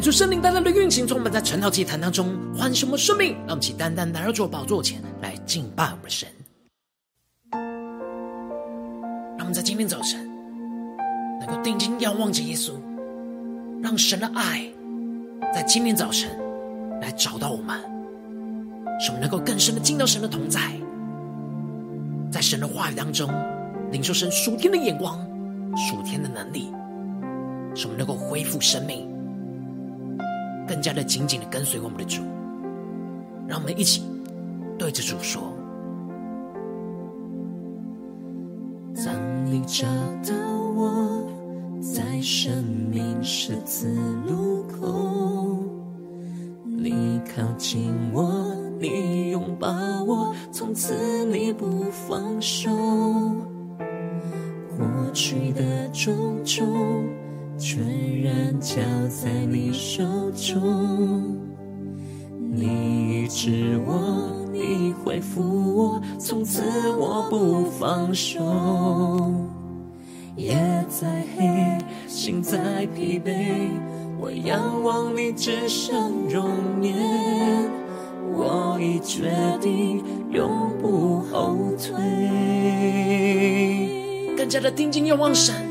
求圣灵单单的运行，充满在晨祷祭坛当中，唤醒我们生命，让我们起单单来到主宝座前来敬拜我们的神。让我们在今天早晨能够定睛仰望着耶稣，让神的爱在今天早晨来找到我们，使我们能够更深的进到神的同在，在神的话语当中领受神属天的眼光、属天的能力，使我们能够恢复生命。更加的紧紧的跟随我们的主，让我们一起对着主说：当你找到我，在生命十字路口，你靠近我，你拥抱我，从此你不放手，过去的种种。全然交在你手中，你医治我，你恢复我，从此我不放手。夜再黑，心再疲惫，我仰望你至圣容颜，我已决定永不后退。更加的定睛仰望神。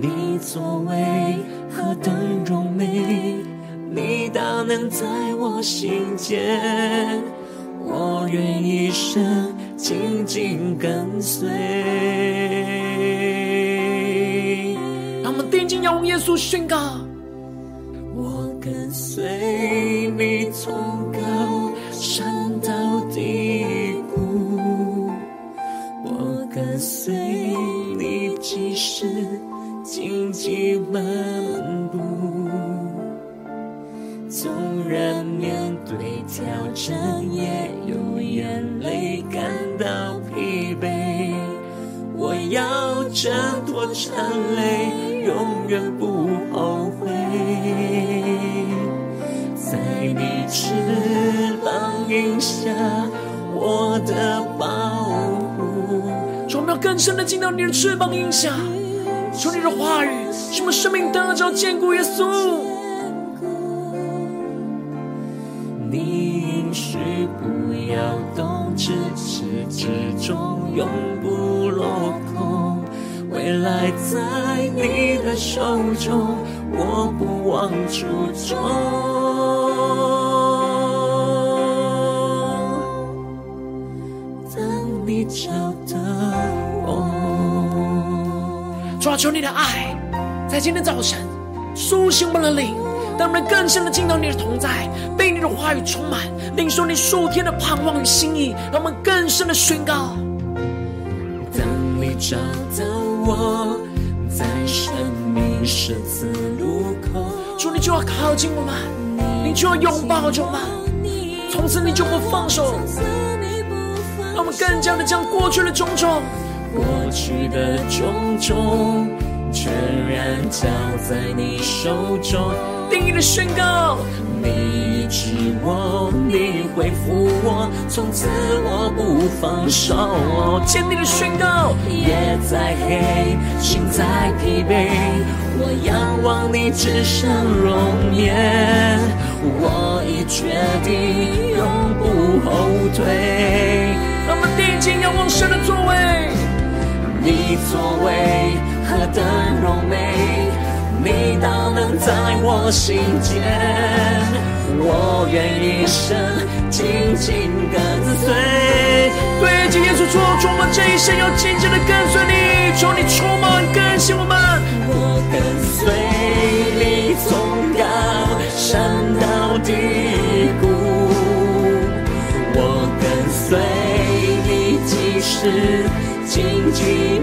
你作为何等荣美，你大能在我心间，我愿一生紧紧跟随。让我们定睛仰望耶稣宣告：我跟随你从高山到低谷，我跟随你即使。荆棘漫步，纵然面对挑战，也有眼泪感到疲惫。我要挣脱缠累，永远不后悔。在你翅膀荫下，我的保护。让我们更深的进到你的翅膀荫下。求你的话语，使我生命得着坚固。耶稣，你应许不要动，至始至终永不落空。未来在你的手中，我不忘初衷。当啊，求你的爱在今天早晨苏醒我们的灵，让我们更深的进到你的同在，被你的话语充满，领受你数天的盼望与心意，让我们更深的宣告。当你找到我，在生命十字路口，主，你就要靠近我们，你就要拥抱着我们，从此你就不放手，让我们更加的将过去的种种。过去的种种，全然交在你手中。定的宣告，你医治我，你恢复我，从此我不放手。坚定的宣告，夜再黑，心再疲惫，我仰望你至圣容颜。我已决定永不后退。让我们定睛仰望神的作为。你作为何等柔美，你大能在我心间，我愿一生紧紧跟随。对，今天所做，主我这一生要紧紧的跟随你，求你充满更新我们。我跟随你从高山到低谷，我跟随你即使。荆棘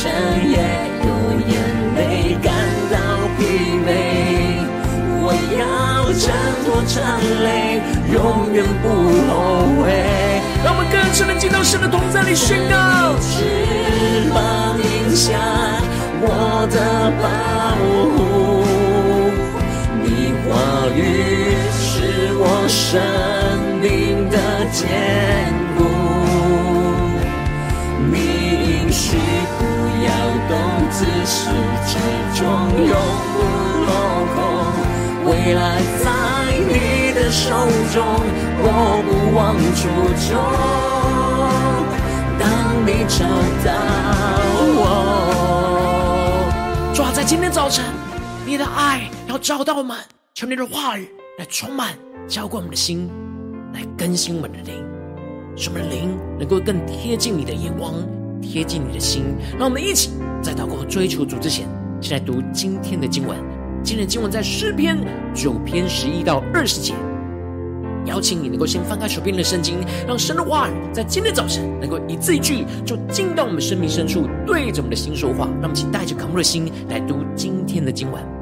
挑战，也有眼泪感到疲惫。我要挣脱缠累，永远不后悔。让我们更深的进到神的同在里宣告。翅膀荫下，我的保护，你话语是我生。坚固，你始至终永不落空。未来在你的手中，我不忘初衷。当你找到我，主啊，在今天早晨，你的爱要找到我们，求你的话语来充满，浇灌我们的心。来更新我们的灵，使我们灵能够更贴近你的眼光，贴近你的心。让我们一起在祷告追求主之前，先来读今天的经文。今天的经文在诗篇九篇十一到二十节。邀请你能够先翻开手边的圣经，让神的话语在今天早晨能够一字一句就进到我们生命深处，对着我们的心说话。让我们请带着渴慕的心来读今天的经文。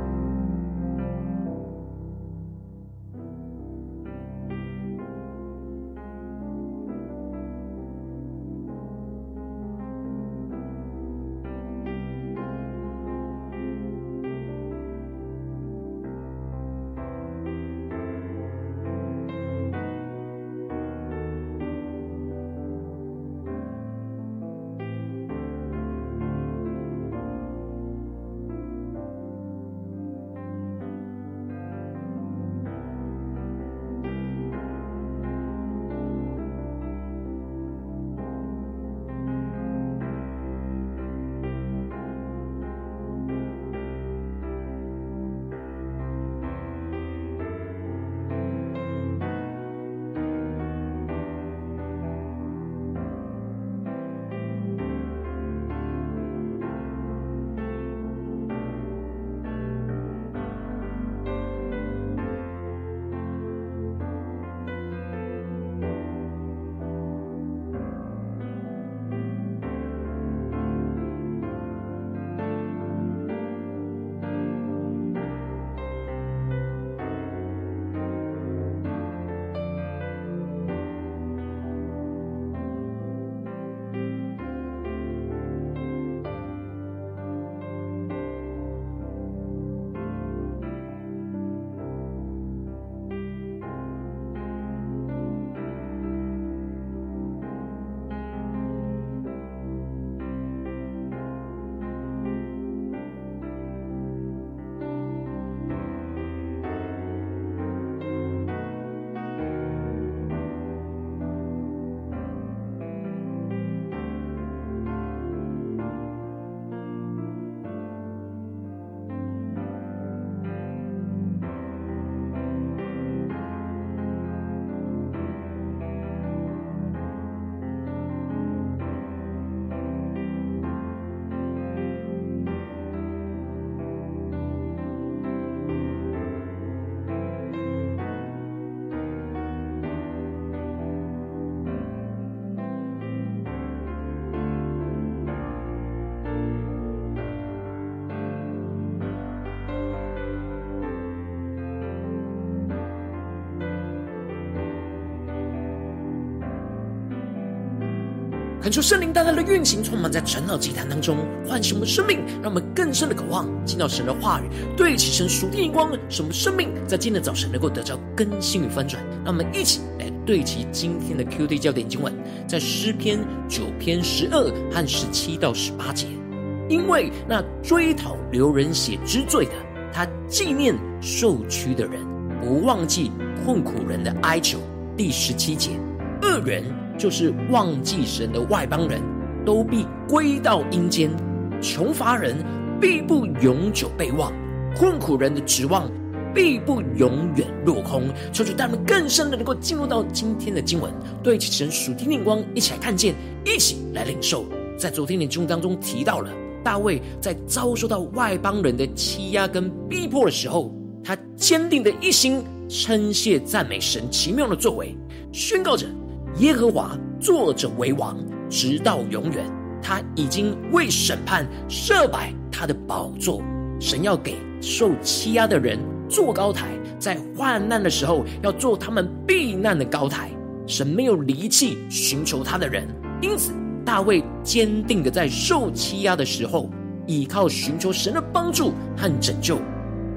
恳求圣灵大大的运行，充满在晨祷祭坛当中，唤醒我们生命，让我们更深的渴望进到神的话语，对齐神属天的光，使我们生命在今天早晨能够得到更新与翻转。让我们一起来对齐今天的 QD 焦点经文，在诗篇九篇十二和十七到十八节。因为那追讨流人血之罪的，他纪念受屈的人，不忘记困苦人的哀求。第十七节，恶人就是忘记神的外邦人，都必归到阴间；穷乏人必不永久被忘，困苦人的指望必不永远落空。求主带我们更深的能够进入到今天的经文，对齐神属天的光，一起来看见，一起来领受。在昨天的经文当中提到了大卫在遭受到外邦人的欺压跟逼迫的时候，他坚定的一心。称谢赞美神奇妙的作为，宣告着耶和华坐着为王，直到永远。他已经为审判设摆他的宝座。神要给受欺压的人做高台，在患难的时候要做他们避难的高台。神没有离弃寻求他的人，因此大卫坚定的在受欺压的时候，依靠寻求神的帮助和拯救。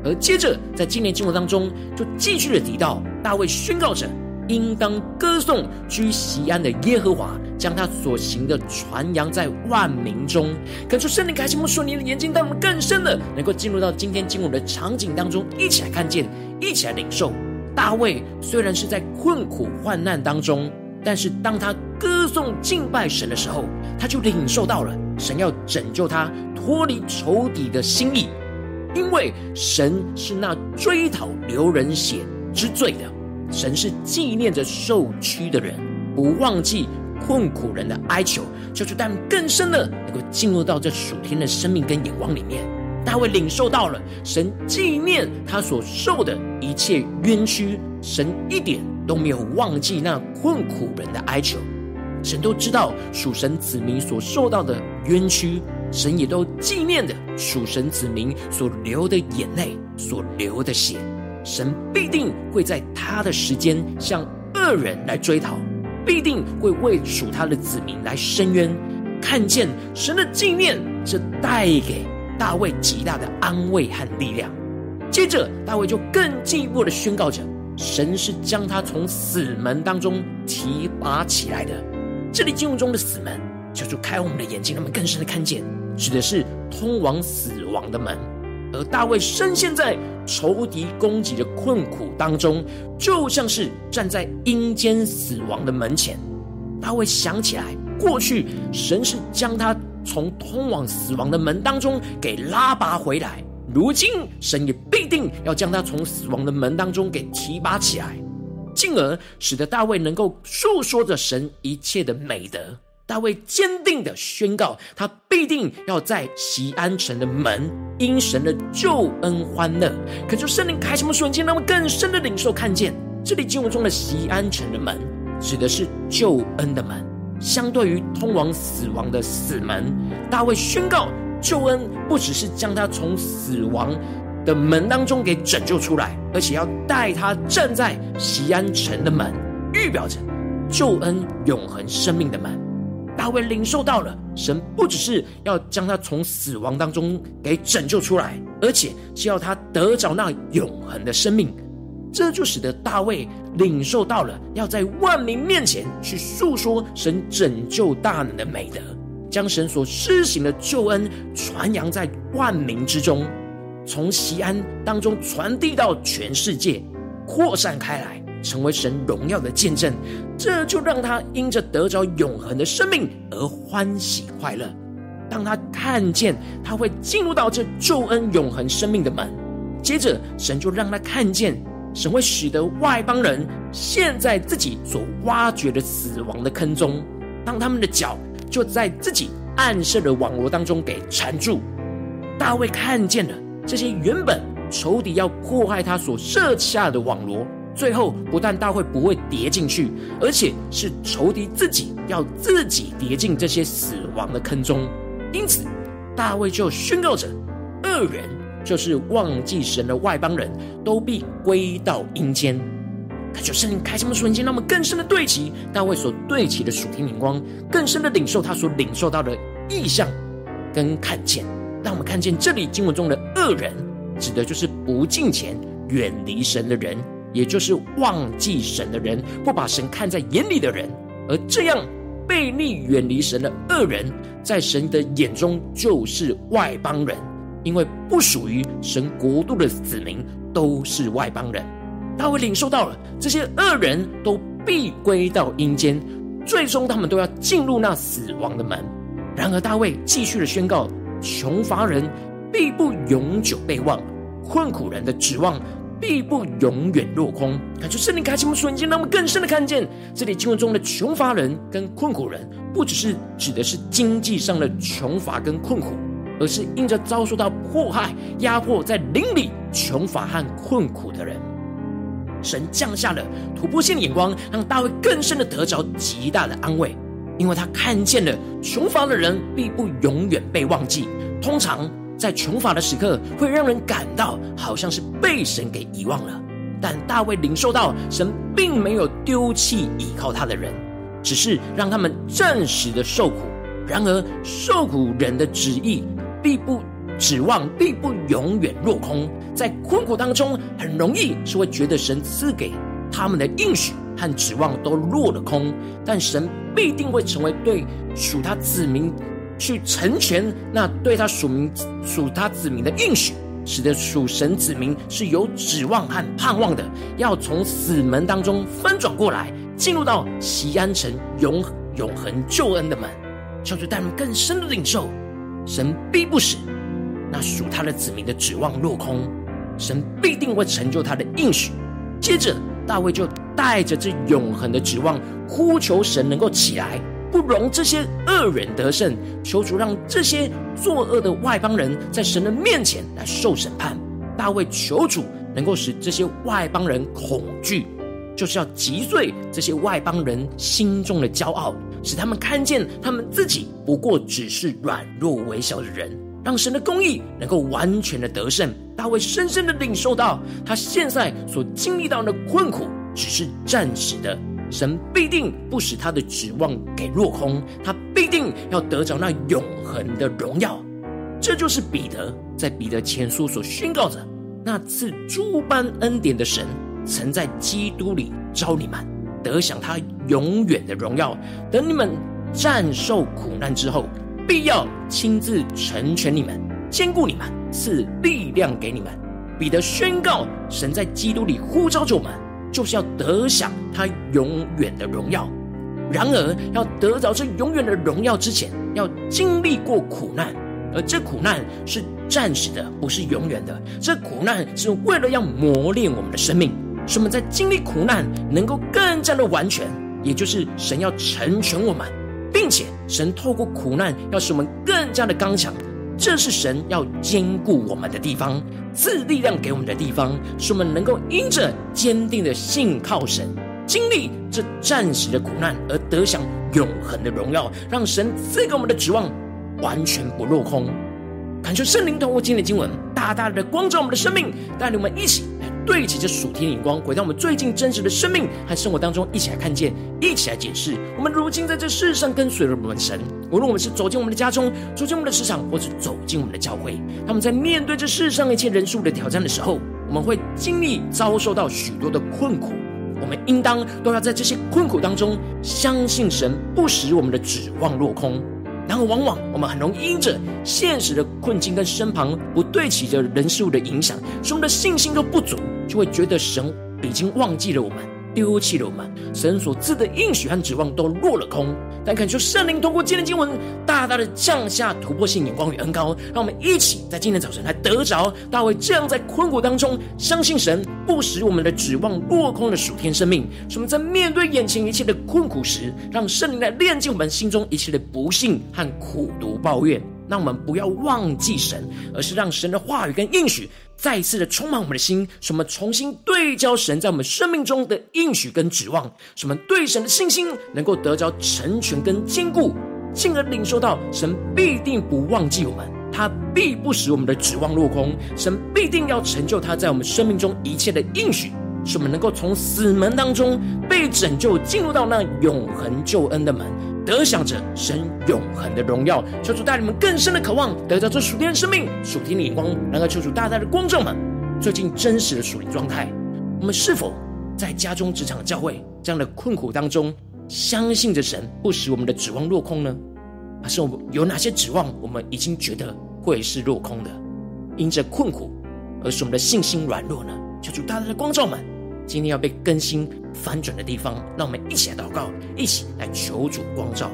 而接着，在今年经文当中，就继续的提到大卫宣告着：“应当歌颂居锡安的耶和华，将他所行的传扬在万民中。”恳求圣灵开启我们属灵的眼睛，带我们更深的能够进入到今天经文的场景当中，一起来看见，一起来领受。大卫虽然是在困苦患难当中，但是当他歌颂敬拜神的时候，他就领受到了神要拯救他脱离仇敌的心意。因为神是那追讨流人血之罪的，神是纪念着受屈的人，不忘记困苦人的哀求，就是但更深的能够进入到这属天的生命跟眼光里面。大卫领受到了神纪念他所受的一切冤屈，神一点都没有忘记那困苦人的哀求，神都知道属神子民所受到的冤屈。神也都纪念的属神子民所流的眼泪，所流的血，神必定会在他的时间向恶人来追讨，必定会为属他的子民来伸冤。看见神的纪念，这带给大卫极大的安慰和力量。接着，大卫就更进一步的宣告着：神是将他从死门当中提拔起来的。这里经文中的死门，就是开我们的眼睛，让我们更深的看见。指的是通往死亡的门，而大卫深陷在仇敌攻击的困苦当中，就像是站在阴间死亡的门前。大卫想起来，过去神是将他从通往死亡的门当中给拉拔回来，如今神也必定要将他从死亡的门当中给提拔起来，进而使得大卫能够述说着神一切的美德。大卫坚定的宣告，他必定要在西安城的门因神的救恩欢乐。可就圣灵开什么瞬间，让我们更深的领受看见，这里经文中的西安城的门，指的是救恩的门。相对于通往死亡的死门，大卫宣告救恩不只是将他从死亡的门当中给拯救出来，而且要带他站在西安城的门，预表着救恩永恒生命的门。大卫领受到了，神不只是要将他从死亡当中给拯救出来，而且是要他得着那永恒的生命。这就使得大卫领受到了，要在万民面前去诉说神拯救大能的美德，将神所施行的救恩传扬在万民之中，从锡安当中传递到全世界，扩散开来。成为神荣耀的见证，这就让他因着得着永恒的生命而欢喜快乐。当他看见他会进入到这救恩永恒生命的门，接着神就让他看见神会使得外邦人陷在自己所挖掘的死亡的坑中，当他们的脚就在自己暗设的网罗当中给缠住。大卫看见了这些原本仇敌要迫害他所设下的网罗。最后，不但大卫不会跌进去，而且是仇敌自己要自己跌进这些死亡的坑中。因此，大卫就宣告着：恶人就是忘记神的外邦人，都必归到阴间。恳求圣灵开启我们属灵，让我们更深的对齐大卫所对齐的属天眼光，更深的领受他所领受到的意象跟看见。让我们看见这里经文中的恶人，指的就是不敬虔、远离神的人，也就是忘记神的人，不把神看在眼里的人。而这样背逆、远离神的恶人，在神的眼中就是外邦人，因为不属于神国度的子民都是外邦人。大卫领受到了这些恶人都必归到阴间，最终他们都要进入那死亡的门。然而大卫继续的宣告。穷乏人必不永久被忘，困苦人的指望必不永远落空。感谢圣灵开启我们瞬间，让我们更深的看见，这里经文中的穷乏人跟困苦人，不只是指的是经济上的穷乏跟困苦，而是因着遭受到迫害、压迫，在邻里穷乏和困苦的人。神降下了突破性的眼光，让大卫更深的得着极大的安慰。因为他看见了穷乏的人必不永远被忘记。通常在穷乏的时刻，会让人感到好像是被神给遗忘了。但大卫领受到神并没有丢弃倚靠他的人，只是让他们暂时的受苦。然而受苦人的旨意必不指望，必不永远落空。在困苦当中，很容易是会觉得神赐给他们的应许和指望都落了空，但神必定会成为对属他子民去成全那对他属民属他子民的应许，使得属神子民是有指望和盼望的，要从死门当中翻转过来，进入到锡安城永永恒救恩的门。求主带领更深的领受，神必不使那属他的子民的指望落空，神必定会成就他的应许。接着。大卫就带着这永恒的指望，呼求神能够起来，不容这些恶人得胜，求主让这些作恶的外邦人在神的面前来受审判。大卫求主能够使这些外邦人恐惧，就是要击碎这些外邦人心中的骄傲，使他们看见他们自己不过只是软弱微小的人。让神的公义能够完全的得胜。大卫深深的领受到，他现在所经历到的困苦只是暂时的，神必定不使他的指望给落空，他必定要得着那永恒的荣耀。这就是彼得在彼得前书所宣告的：那赐诸般恩典的神，曾在基督里召你们，得享他永远的荣耀。等你们战胜苦难之后。必要亲自成全你们，坚固你们，赐力量给你们。彼得宣告，神在基督里呼召着我们，就是要得享他永远的荣耀。然而，要得着这永远的荣耀之前，要经历过苦难，而这苦难是暂时的，不是永远的。这苦难是为了要磨练我们的生命，使我们在经历苦难能够更加的完全，也就是神要成全我们。并且，神透过苦难要使我们更加的刚强，这是神要坚固我们的地方，赐力量给我们的地方，使我们能够因着坚定的信靠神，经历这暂时的苦难而得享永恒的荣耀，让神赐给我们的指望完全不落空。感谢圣灵透过今天的经文，大大的光照我们的生命，带领我们一起。对齐这属天的眼光，回到我们最近真实的生命和生活当中，一起来看见，一起来解释。我们如今在这世上跟随了我们神，无论我们是走进我们的家中，走进我们的职场，或是走进我们的教会，他们在面对这世上一切人数的挑战的时候，我们会经历遭受到许多的困苦。我们应当都要在这些困苦当中，相信神不使我们的指望落空。然后，往往我们很容易因着现实的困境跟身旁不对齐的人事物的影响，使我们的信心都不足，就会觉得神已经忘记了我们。丢弃了我们，神所赐的应许和指望都落了空。但恳求圣灵通过今天经文，大大的降下突破性眼光与恩膏，让我们一起在今天早晨来得着大卫这样在困苦当中相信神不使我们的指望落空的属天生命。使我们在面对眼前一切的困苦时，让圣灵来炼净我们心中一切的不信和苦毒抱怨。让我们不要忘记神，而是让神的话语跟应许再次的充满我们的心，什么重新对焦神在我们生命中的应许跟指望，什么对神的信心能够得着成全跟坚固，进而领受到神必定不忘记我们，他必不使我们的指望落空，神必定要成就他在我们生命中一切的应许。使我们能够从死门当中被拯救，进入到那永恒救恩的门，得享着神永恒的荣耀。求主带领我们更深的渴望，得到这属天的生命、属天的眼光。然后求主大大的光照们，最近真实的属灵状态，我们是否在家中、职场、教会这样的困苦当中，相信着神不使我们的指望落空呢？还是我们有哪些指望，我们已经觉得会是落空的？因着困苦而使我们的信心软弱呢？求主大大的光照们，今天要被更新翻转的地方，让我们一起来祷告，一起来求主光照。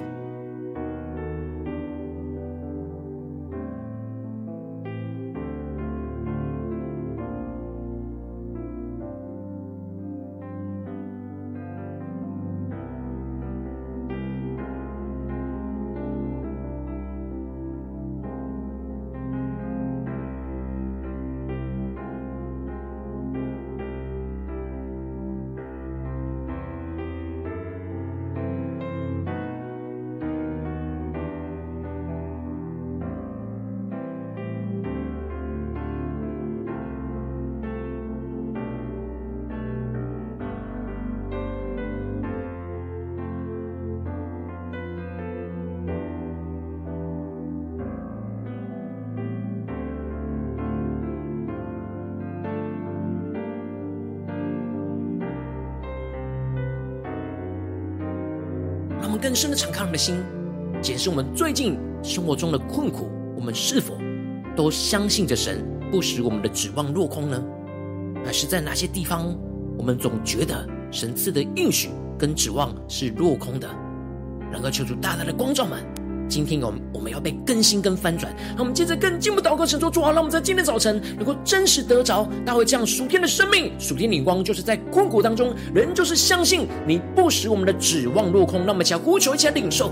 深的敞开我们的心，检视我们最近生活中的困苦，我们是否都相信着神不使我们的指望落空呢？还是在哪些地方，我们总觉得神赐的应许跟指望是落空的？能够求主大大的光照们。今天我们我们要被更新跟翻转，让我们接着更进一步祷告，神说主啊，让我们在今天早晨能够真实得着大卫这样属天的生命、属天领光，就是在困苦当中，人就是相信你不使我们的指望落空。那么，请呼求，一起来领受。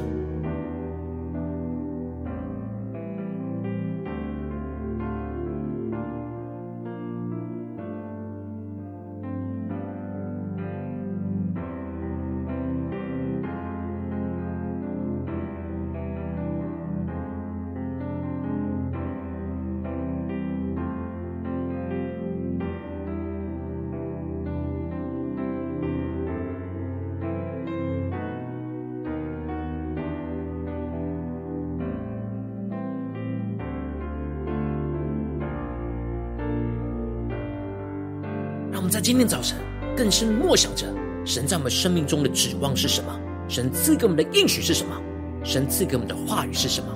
今天早晨，更深默想着神在我们生命中的指望是什么？神赐给我们的应许是什么？神赐给我们的话语是什么？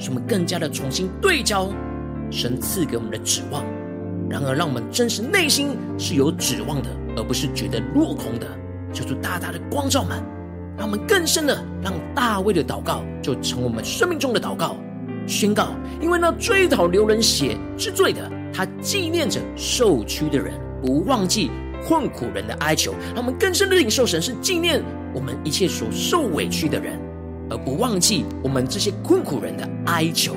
使我们更加的重新对焦神赐给我们的指望，然而让我们真实内心是有指望的，而不是觉得落空的。求主大大的光照们，让我们更深的让大卫的祷告就成我们生命中的祷告，宣告：因为那追讨流人血之罪的，他纪念着受屈的人。不忘记困苦人的哀求，让我们更深的领受神是纪念我们一切所受委屈的人，而不忘记我们这些困苦人的哀求。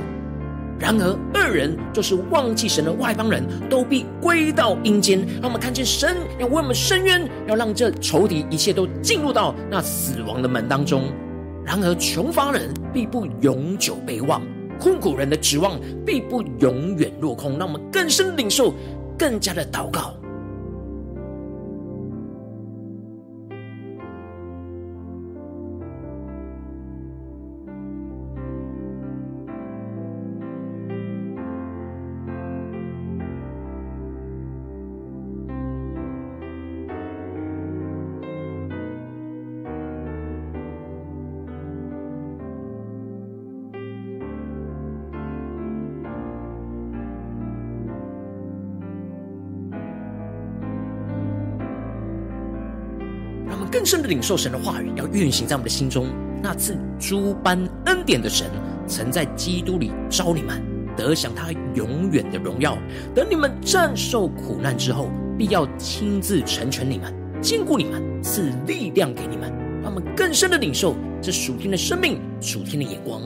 然而恶人就是忘记神的外邦人，都必归到阴间。让我们看见神要为我们伸冤，要让这仇敌一切都进入到那死亡的门当中。然而穷乏人必不永久被忘，困苦人的指望必不永远落空。让我们更深领受，更加的祷告。深的领受神的话语，要运行在我们的心中。那赐诸般恩典的神，曾在基督里召你们，得享他永远的荣耀。等你们战胜苦难之后，必要亲自成全你们，坚固你们，赐力量给你们，让我们更深的领受这属天的生命、属天的眼光。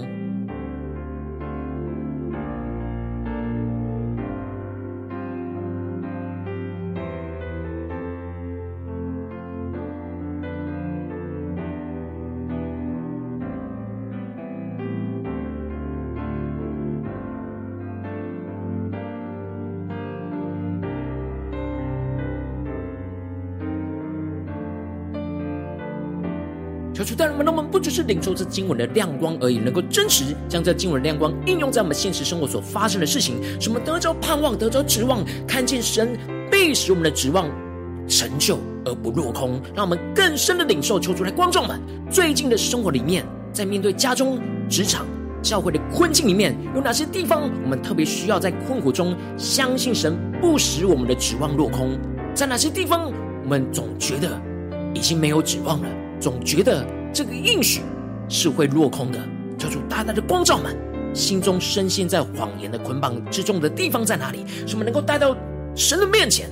就，是领受这经文的亮光而已，能够真实将这经文的亮光应用在我们现实生活所发生的事情，使我们得着盼望，得着指望，看见神必使我们的指望成就而不落空，让我们更深的领受。求主来光照我们，最近的生活里面，在面对家中、职场、教会的困境里面，有哪些地方我们特别需要在困苦中相信神不使我们的指望落空？在哪些地方我们总觉得已经没有指望了，总觉得这个应许是会落空的？求主大大的光照们，心中深陷在谎言的捆绑之中的地方在哪里？使我们能够带到神的面前，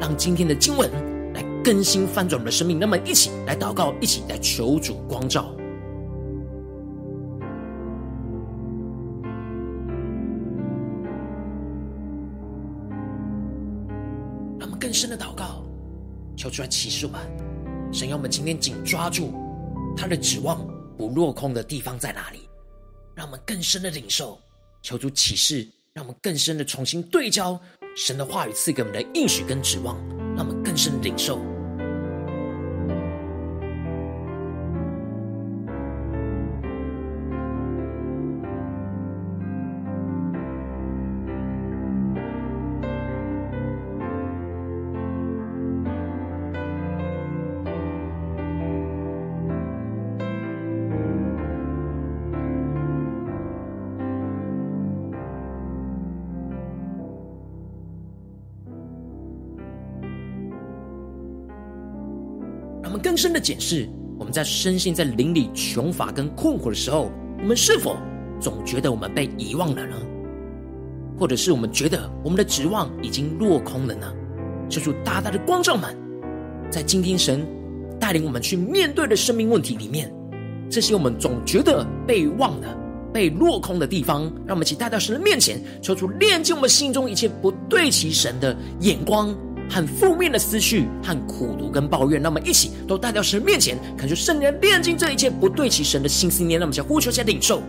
让今天的经文来更新翻转我们的生命。那么，一起来祷告，一起来求主光照。更深的祷告，求主来启示我们，神要我们今天紧抓住他的指望不落空的地方在哪里？让我们更深的领受，求主启示，让我们更深的重新对焦神的话语赐给我们的应许跟指望，让我们更深的领受。深的检视，我们在深陷在灵里穷乏跟困惑的时候，我们是否总觉得我们被遗忘了呢？或者是我们觉得我们的指望已经落空了呢？求主大大的光照们，在今天神带领我们去面对的生命问题里面，这些我们总觉得被忘了、被落空的地方，让我们一起带到神的面前，求主炼净我们心中一切不对齐神的眼光。很负面的思绪和苦读跟抱怨，那么一起都带到神面前，恳求圣灵炼净这一切不对其神的心思念。那么，想呼求，先领受。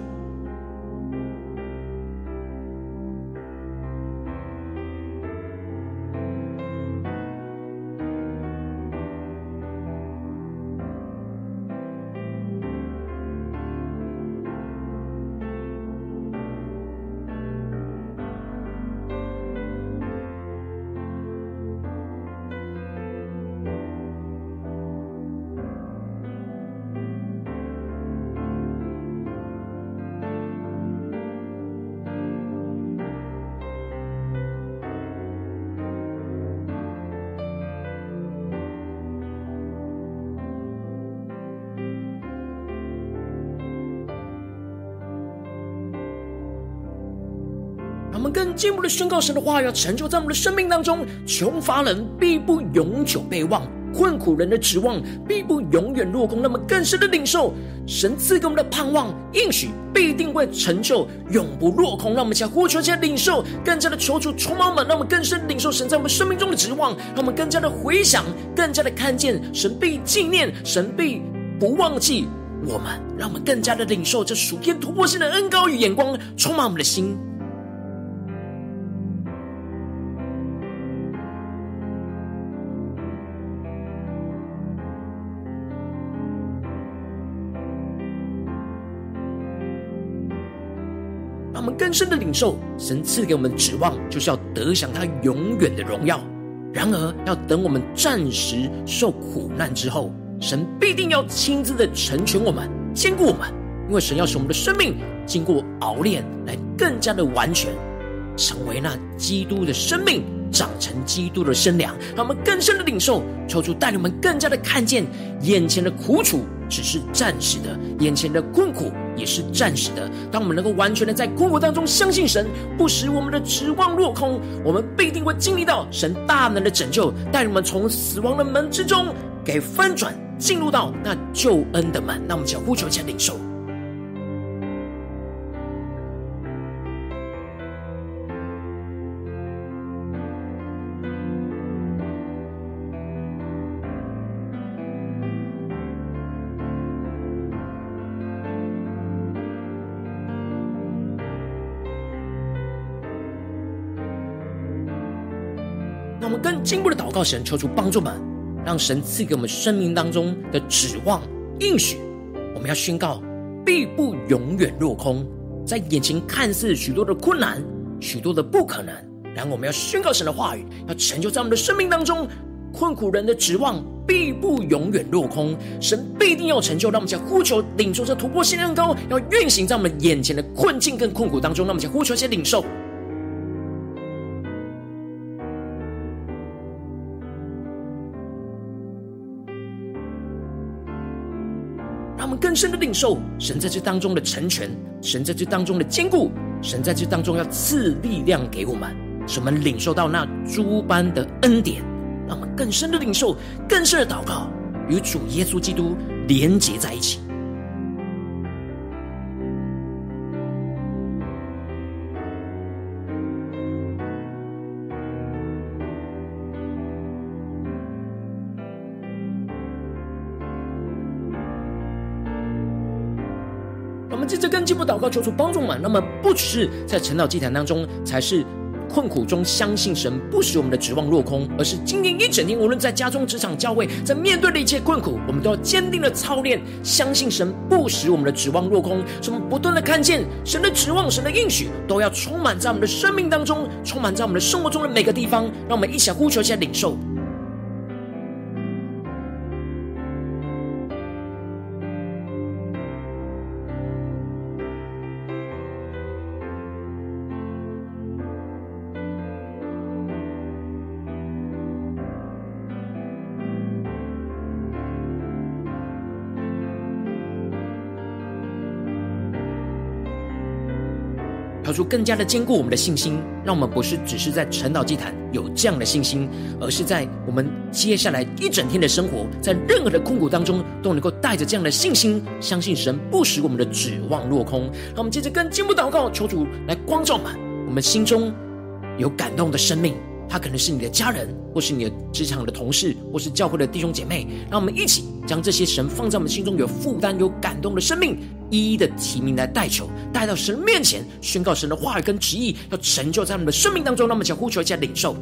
进一步的宣告神的话，要成就在我们的生命当中。穷乏人必不永久被忘，困苦人的指望必不永远落空。那么更深的领受，神赐给我们的盼望应许必定会成就，永不落空。让我们将呼求，将领受，更加的求主充满我们，让我们更深领受神在我们生命中的指望，让我们更加的回想，更加的看见神必纪念，神必不忘记我们，让我们更加的领受这属天突破性的恩膏与眼光，充满我们的心。更深的领受，神赐给我们指望，就是要得享他永远的荣耀。然而，要等我们暂时受苦难之后，神必定要亲自的成全我们，坚固我们。因为神要使我们的生命经过熬炼，来更加的完全，成为那基督的生命，长成基督的身量。让我们更深的领受，求主带领我们更加的看见眼前的苦楚。只是暂时的，眼前的困苦也是暂时的。当我们能够完全的在困苦当中相信神，不使我们的指望落空，我们必定会经历到神大能的拯救，带我们从死亡的门之中给翻转，进入到那救恩的门。那我们就呼求，且领受。进步的祷告，神求主帮助们，让神赐给我们生命当中的指望应许我们要宣告，必不永远落空。在眼前看似许多的困难、许多的不可能，然后我们要宣告神的话语，要成就在我们的生命当中。困苦人的指望必不永远落空，神必定要成就。让我们将呼求领受这突破性的恩膏，要运行在我们眼前的困境跟困苦当中。让我们将呼求先领受。深的领受神在这当中的成全，神在这当中的坚固，神在这当中要赐力量给我们，使我们领受到那诸般的恩典。让我们更深的领受，更深的祷告，与主耶稣基督连接在一起。着跟进步祷告，求主帮助我们。那么，不只是在晨祷祭坛当中，才是。困苦中相信神，不使我们的指望落空，而是今天一整天，无论在家中、职场、教会，在面对的一切困苦，我们都要坚定的操练，相信神不使我们的指望落空。使我们不断的看见神的指望、神的应许，都要充满在我们的生命当中，充满在我们的生活中的每个地方。让我们一起呼求，一起来领受。主更加的坚固我们的信心，让我们不是只是在晨祷祭坛有这样的信心，而是在我们接下来一整天的生活，在任何的困苦当中，都能够带着这样的信心，相信神不使我们的指望落空。让我们接着更进一步祷告，求主来光照满我们心中有感动的生命。他可能是你的家人，或是你的职场的同事，或是教会的弟兄姐妹。让我们一起将这些神放在我们心中有负担、有感动的生命，一一的提名来代求，带到神面前，宣告神的话语跟旨意，要成就在我们的生命当中。那么，请呼求一下领受。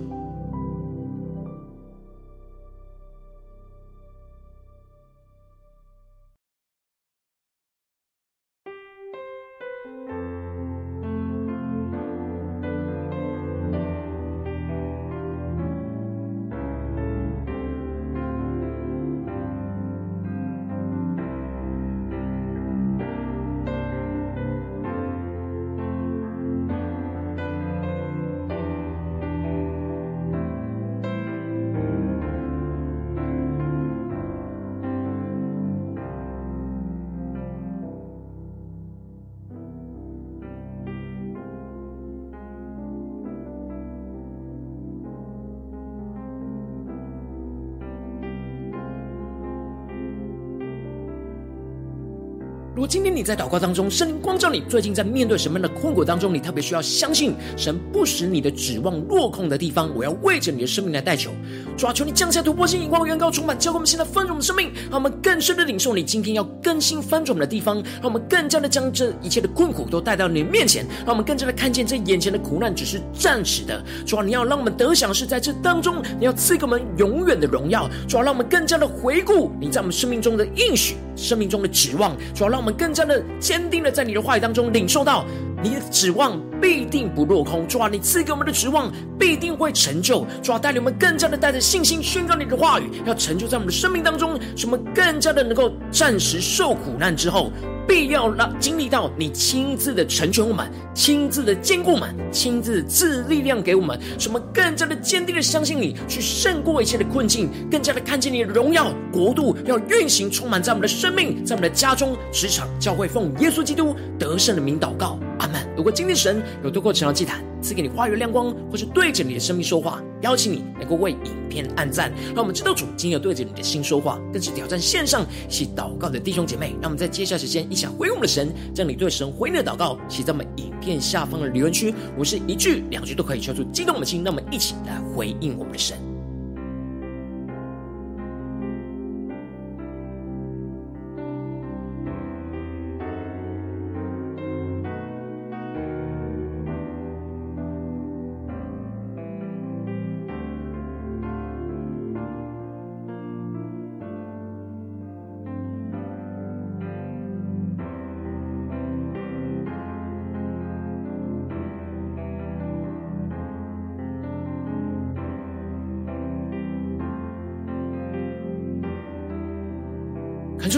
今天你在祷告当中，圣灵光照你，最近在面对什么样的困苦当中，你特别需要相信神不使你的指望落空的地方，我要为着你的生命来代求。主啊，求你降下突破性眼光，远高充满，教给我们现在翻转的生命，让我们更深的领受你今天要更新翻转我们的地方，让我们更加的将这一切的困苦都带到你面前，让我们更加的看见这眼前的苦难只是暂时的。主啊，你要让我们得享是在这当中，你要赐给我们永远的荣耀。主啊，让我们更加的回顾你在我们生命中的应许，生命中的指望。主要，让我们更加的坚定的在你的话语当中领受到你的指望必定不落空。主啊，你赐给我们的指望必定会成就。主啊，带领我们更加的带着信心宣告你的话语，要成就在我们的生命当中，使我们更加的能够暂时受苦难之后。必要让经历到你亲自的成全我们，亲自的坚固我们，亲自赐力量给我们，使我们更加的坚定的相信你，去胜过一切的困境，更加的看见你的荣耀国度要运行，充满在我们的生命，在我们的家中、职场、教会，奉耶稣基督得胜的名祷告，阿门。如果今天神有透过荣耀祭坛赐给你花园亮光，或是对着你的生命说话，邀请你能够为影片按赞，让我们知道主今天有对着你的心说话，更是挑战线上一起祷告的弟兄姐妹。让我们在接下来时间一起回应我们的神，将你对神回应的祷告写在我们影片下方的留言区。我是一句两句都可以敲出激动的心，让我们一起来回应我们的神。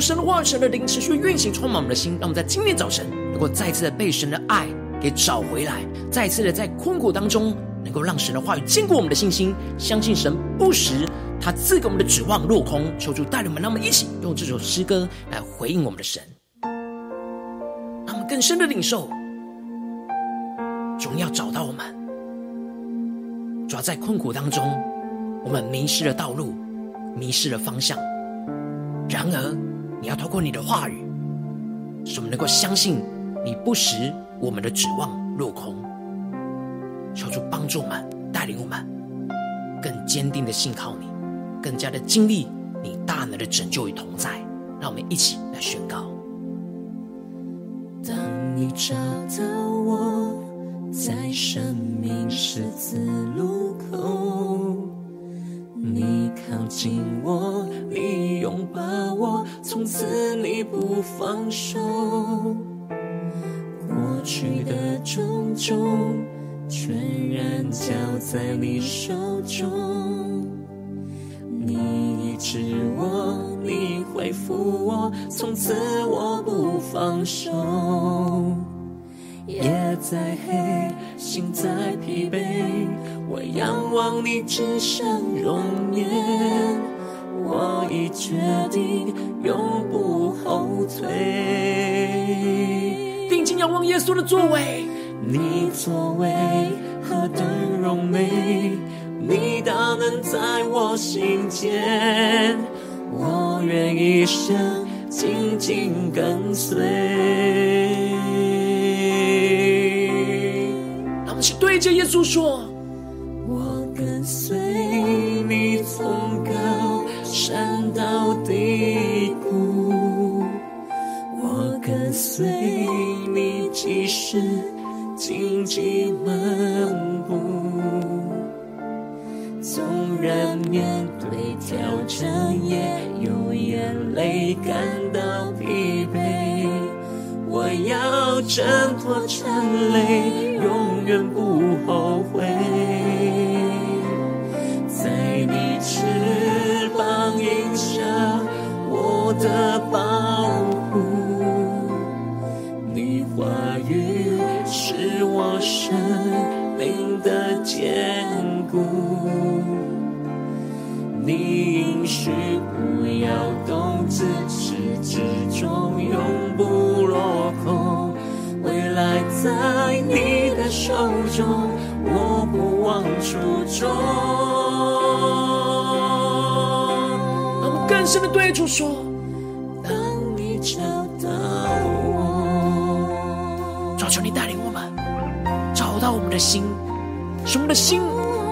神的话语、神的灵持续运行，充满我们的心，让我们在今天早晨能够再次的被神的爱给找回来，再次的在困苦当中，能够让神的话语坚固我们的信心，相信神不时他赐给我们的指望落空。求主带领我们，让我们一起用这首诗歌来回应我们的神，让我们更深的领受，总要找到我们，主要在困苦当中，我们迷失了道路，迷失了方向。然而，你要透过你的话语，使我们能够相信你不使我们的指望落空。求主帮助我们，带领我们更坚定的信靠你，更加的经历你大能的拯救与同在。让我们一起来宣告：当你找到我，在生命十字路口。你靠近我，你拥抱我，从此你不放手。过去的种种，全然交在你手中。你医治我，你恢复我，从此我不放手。夜再黑，心再疲惫，我仰望你至上容颜。我已决定永不后退。定睛仰望耶稣的作为，你作为何等荣美，你大能在我心间，我愿一生紧紧跟随。对着耶稣说：“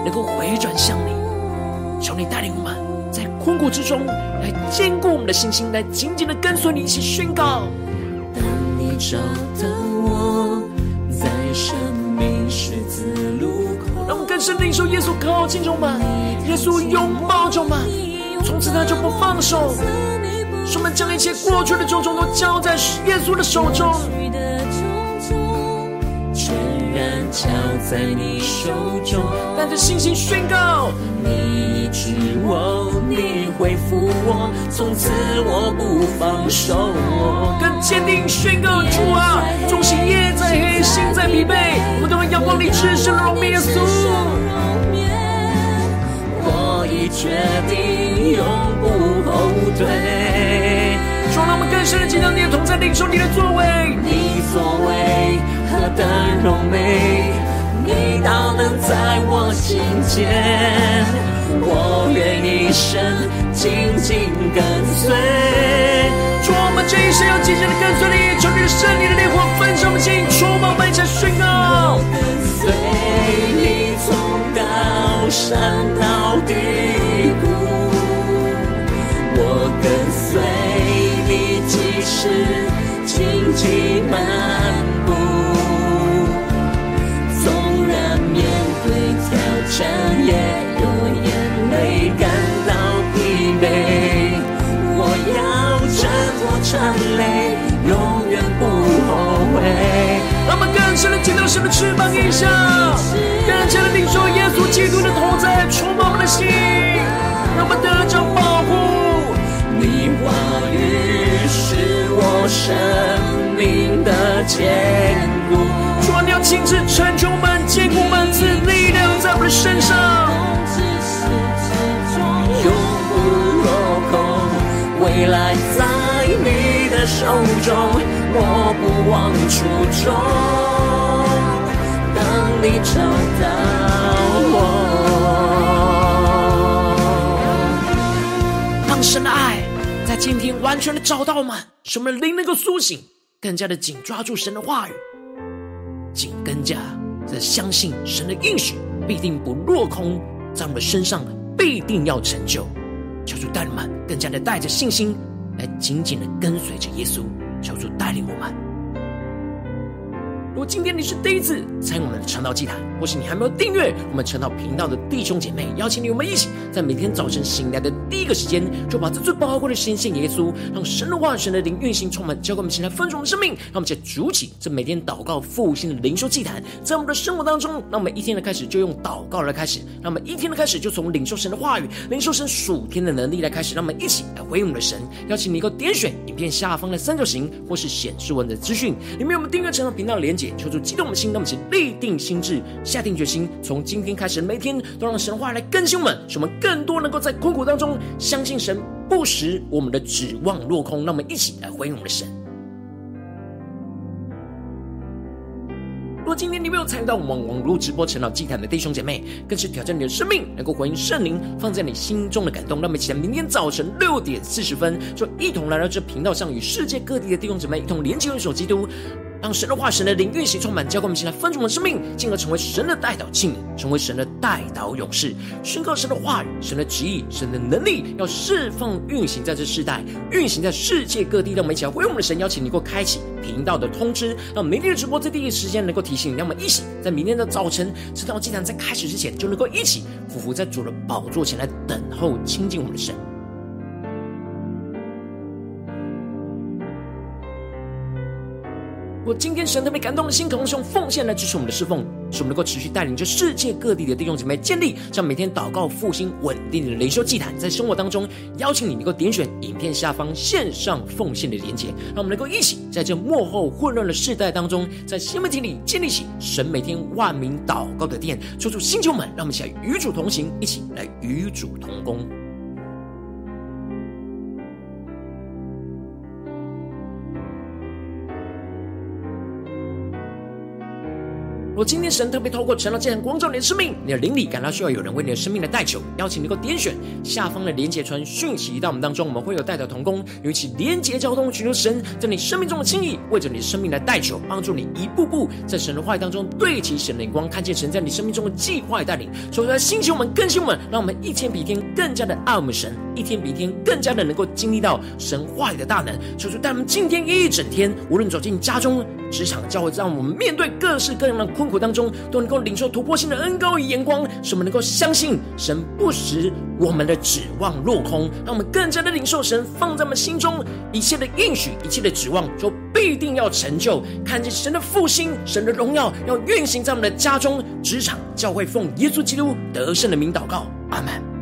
能够回转向你。求你带领我们在困苦之中来坚固我们的信心，来紧紧的跟随你一起宣告。当你找到我，在生命十字路口。让我们更深领受耶稣靠近我们，耶稣拥抱着我们，从此他就不放手。使我们将一切过去的种种都交在耶稣的手中，交在你手。中。带着信心宣告：你医治我，你恢复我，从此我不放手。更坚定宣告：主啊，纵使夜在黑，心在疲惫，我们都会仰望你至圣的荣美耶稣。决定永不后退。说，让我们更深的进到你的同在，领受你的作为。你作为何等荣美，你大能在我心间，我愿一生紧紧跟随。说，我们这一生要紧紧的跟随你，求你的圣灵的烈火焚烧我们心，充满我们一宣告。跟随你从高山到低谷，我跟随你即使荆棘漫步，纵然面对挑战，也有眼泪感到疲惫。我要挣脱缠累，永远不后悔。让我们更深的进到神的翅膀荫下，更加的领受耶稣基督的同在，充满我们的心，让我们得着保护。你话语。生命的坚固。主啊，你要亲自成就我们，坚固我们，赐力量在我们的身上，永不落空。未来在你的手中，我不忘初衷。当你找到我。神的爱在今天完全的找到我们，使我们灵能够苏醒，更加的紧抓住神的话语，紧更加的相信神的应许必定不落空，在我们身上必定要成就。求主带领我们更加的带着信心来紧紧的跟随着耶稣，求主带领我们。如果今天你是第一次参与我们的晨祷祭坛，或是你还没有订阅我们晨祷频道的弟兄姐妹，邀请你我们一起在每天早晨醒来的第一个时间，就把这最宝贵的时间献给耶稣，让神的话、神的灵运行充满，交给我们现在丰盛的生命。让我们一起筑起这每天祷告复兴的灵修祭坛，在我们的生活当中，让我们一天的开始就用祷告来开始，让我们一天的开始就从领受神的话语、领受神属天的能力来开始，让我们一起来回应我们的神。邀请你一个点选影片下方的三角形，或是显示文的资讯，里面有我们订阅晨祷频道的连结。求主激动我们的心，让我们一起立定心智，下定决心，从今天开始，每天都让神的话来更新我们，使我们更多能够在困苦当中相信神，不使我们的指望落空。让我们一起来回应我们的神。如果今天你没有参与到我们网络直播晨祷祭坛的弟兄姐妹，更是挑战你的生命，能够回应圣灵放在你心中的感动。让我们一起在明天早晨六点四十分，就一同来到这频道上，与世界各地的弟兄姐妹一同连接、联手基督。让神的话、神的灵运行充满，交给我们，现在分足我们生命，进而成为神的代祷器，成为神的代祷勇士，宣告神的话语、神的旨意、神的能力，要释放运行在这世代，运行在世界各地。让我们一起来为我们的神，邀请你能够开启频道的通知，让明天的直播在第一时间能够提醒你。让我们一起在明天的早晨，直到祭坛在开始之前，就能够一起匍匐在主的宝座前来等候亲近我们的神。我今天神特别感动的心，渴望用奉献来支持我们的侍奉，使我们能够持续带领着世界各地的弟兄姐妹建立这样每天祷告复兴稳定的灵修祭坛，在生活当中邀请你能够点选影片下方线上奉献的连结，让我们能够一起在这幕后混乱的世代当中，在新媒体里建立起神每天万名祷告的殿，抽出星球们，让我们一起来与主同行，一起来与主同工。若今天神特别透过成了这样光照你的生命，你的灵里感到需要有人为你的生命来代求，邀请你能够点选下方的连结传讯息到我们当中，我们会有代表同工，有一起连结交通，寻求神在你生命中的心意，为着你的生命来代求，帮助你一步步在神的话语当中对齐神的眼光，看见神在你生命中的计划带领。所以在兴起我们更新我们，让我们一天比一天更加的爱我们神，一天比一天更加的能够经历到神话语的大能。求主带我们今天一整天，无论走进家中、职场、教会，让我们面对各式各样的困苦当中都能够领受突破性的恩膏与眼光，使我们能够相信神不使我们的指望落空，让我们更加的领受神放在我们心中一切的应许，一切的指望，就必定要成就。看见神的复兴，神的荣耀要运行在我们的家中、职场、教会，奉耶稣基督得胜的名祷告，阿门。